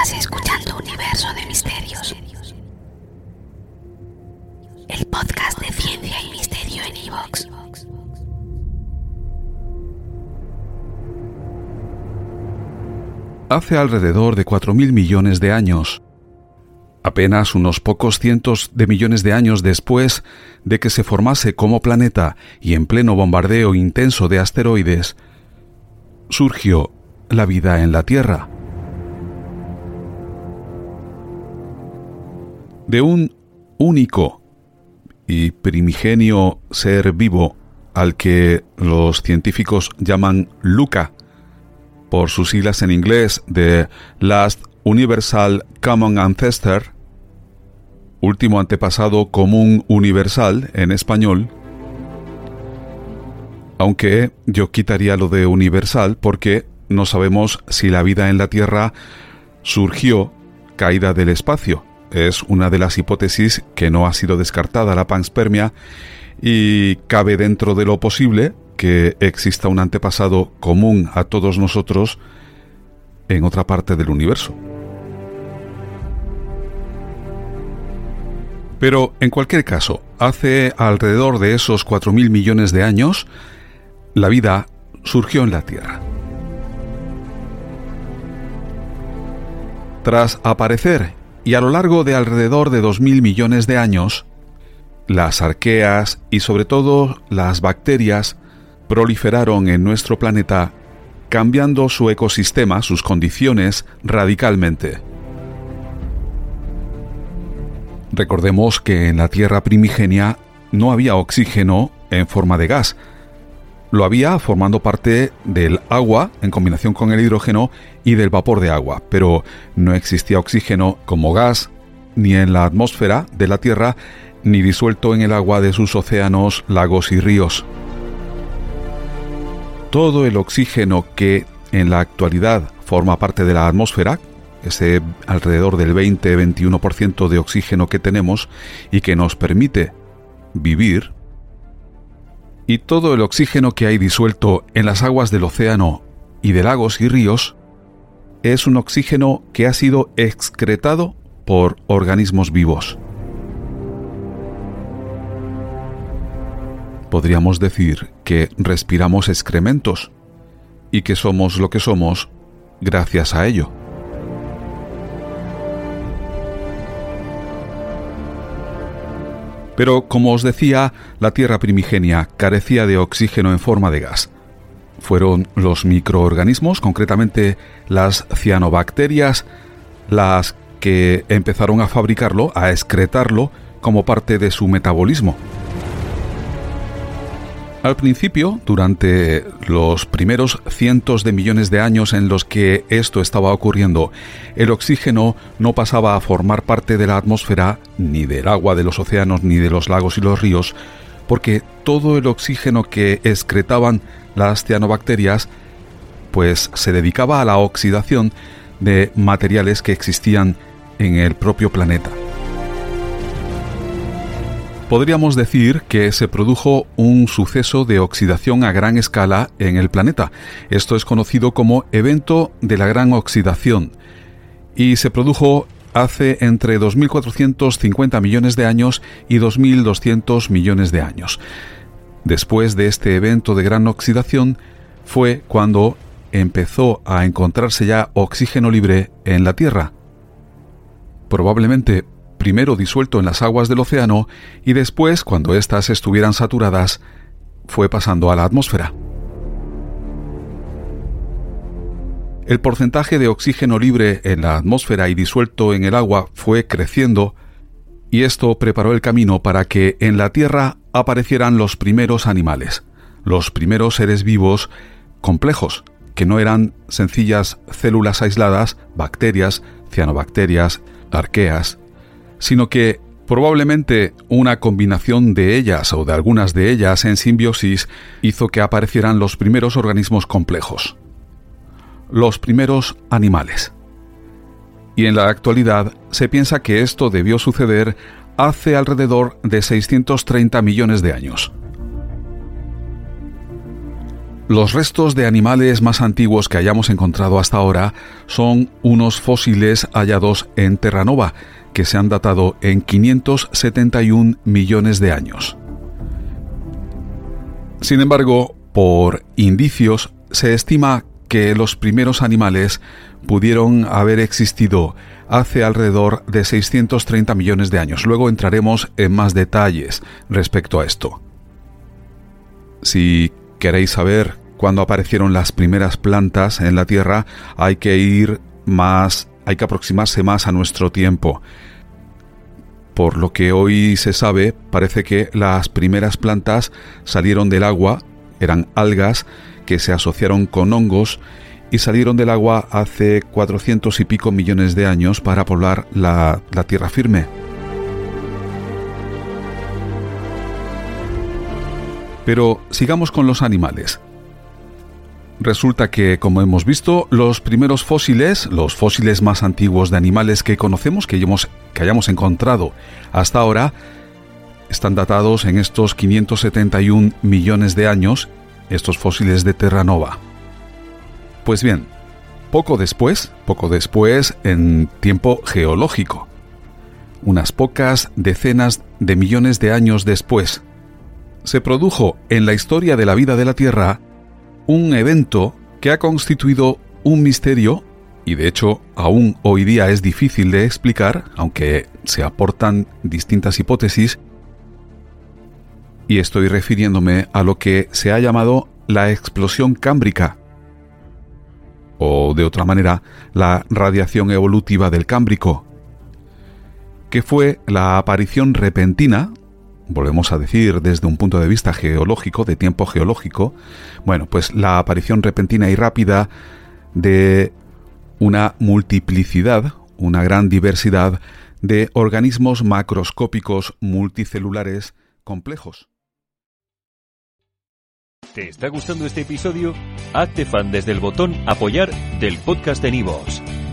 Estás escuchando Universo de Misterios. El podcast de ciencia y misterio en Evox. Hace alrededor de 4.000 millones de años, apenas unos pocos cientos de millones de años después de que se formase como planeta y en pleno bombardeo intenso de asteroides, surgió la vida en la Tierra. De un único y primigenio ser vivo al que los científicos llaman Luca, por sus siglas en inglés de Last Universal Common Ancestor, último antepasado común universal en español, aunque yo quitaría lo de universal porque no sabemos si la vida en la Tierra surgió caída del espacio. Es una de las hipótesis que no ha sido descartada la panspermia y cabe dentro de lo posible que exista un antepasado común a todos nosotros en otra parte del universo. Pero en cualquier caso, hace alrededor de esos 4.000 millones de años, la vida surgió en la Tierra. Tras aparecer, y a lo largo de alrededor de 2.000 millones de años, las arqueas y sobre todo las bacterias proliferaron en nuestro planeta cambiando su ecosistema, sus condiciones, radicalmente. Recordemos que en la Tierra primigenia no había oxígeno en forma de gas. Lo había formando parte del agua en combinación con el hidrógeno y del vapor de agua, pero no existía oxígeno como gas ni en la atmósfera de la Tierra ni disuelto en el agua de sus océanos, lagos y ríos. Todo el oxígeno que en la actualidad forma parte de la atmósfera, ese alrededor del 20-21% de oxígeno que tenemos y que nos permite vivir, y todo el oxígeno que hay disuelto en las aguas del océano y de lagos y ríos, es un oxígeno que ha sido excretado por organismos vivos. Podríamos decir que respiramos excrementos y que somos lo que somos gracias a ello. Pero, como os decía, la Tierra primigenia carecía de oxígeno en forma de gas. Fueron los microorganismos, concretamente las cianobacterias, las que empezaron a fabricarlo, a excretarlo como parte de su metabolismo. Al principio, durante los primeros cientos de millones de años en los que esto estaba ocurriendo, el oxígeno no pasaba a formar parte de la atmósfera, ni del agua de los océanos, ni de los lagos y los ríos, porque todo el oxígeno que excretaban las cianobacterias, pues se dedicaba a la oxidación de materiales que existían en el propio planeta podríamos decir que se produjo un suceso de oxidación a gran escala en el planeta. Esto es conocido como evento de la gran oxidación y se produjo hace entre 2.450 millones de años y 2.200 millones de años. Después de este evento de gran oxidación fue cuando empezó a encontrarse ya oxígeno libre en la Tierra. Probablemente primero disuelto en las aguas del océano y después, cuando éstas estuvieran saturadas, fue pasando a la atmósfera. El porcentaje de oxígeno libre en la atmósfera y disuelto en el agua fue creciendo y esto preparó el camino para que en la Tierra aparecieran los primeros animales, los primeros seres vivos complejos, que no eran sencillas células aisladas, bacterias, cianobacterias, arqueas, sino que probablemente una combinación de ellas o de algunas de ellas en simbiosis hizo que aparecieran los primeros organismos complejos, los primeros animales. Y en la actualidad se piensa que esto debió suceder hace alrededor de 630 millones de años. Los restos de animales más antiguos que hayamos encontrado hasta ahora son unos fósiles hallados en Terranova, que se han datado en 571 millones de años. Sin embargo, por indicios, se estima que los primeros animales pudieron haber existido hace alrededor de 630 millones de años. Luego entraremos en más detalles respecto a esto. Si queréis saber cuándo aparecieron las primeras plantas en la Tierra, hay que ir más, hay que aproximarse más a nuestro tiempo. Por lo que hoy se sabe, parece que las primeras plantas salieron del agua, eran algas que se asociaron con hongos y salieron del agua hace 400 y pico millones de años para poblar la, la tierra firme. Pero sigamos con los animales. Resulta que, como hemos visto, los primeros fósiles, los fósiles más antiguos de animales que conocemos, que, que hayamos encontrado hasta ahora, están datados en estos 571 millones de años, estos fósiles de Terranova. Pues bien, poco después, poco después, en tiempo geológico, unas pocas decenas de millones de años después, se produjo en la historia de la vida de la Tierra un evento que ha constituido un misterio y de hecho aún hoy día es difícil de explicar, aunque se aportan distintas hipótesis, y estoy refiriéndome a lo que se ha llamado la explosión cámbrica, o de otra manera, la radiación evolutiva del Cámbrico, que fue la aparición repentina volvemos a decir desde un punto de vista geológico, de tiempo geológico, bueno, pues la aparición repentina y rápida de una multiplicidad, una gran diversidad de organismos macroscópicos multicelulares complejos. ¿Te está gustando este episodio? Hazte fan desde el botón apoyar del podcast de Nivos.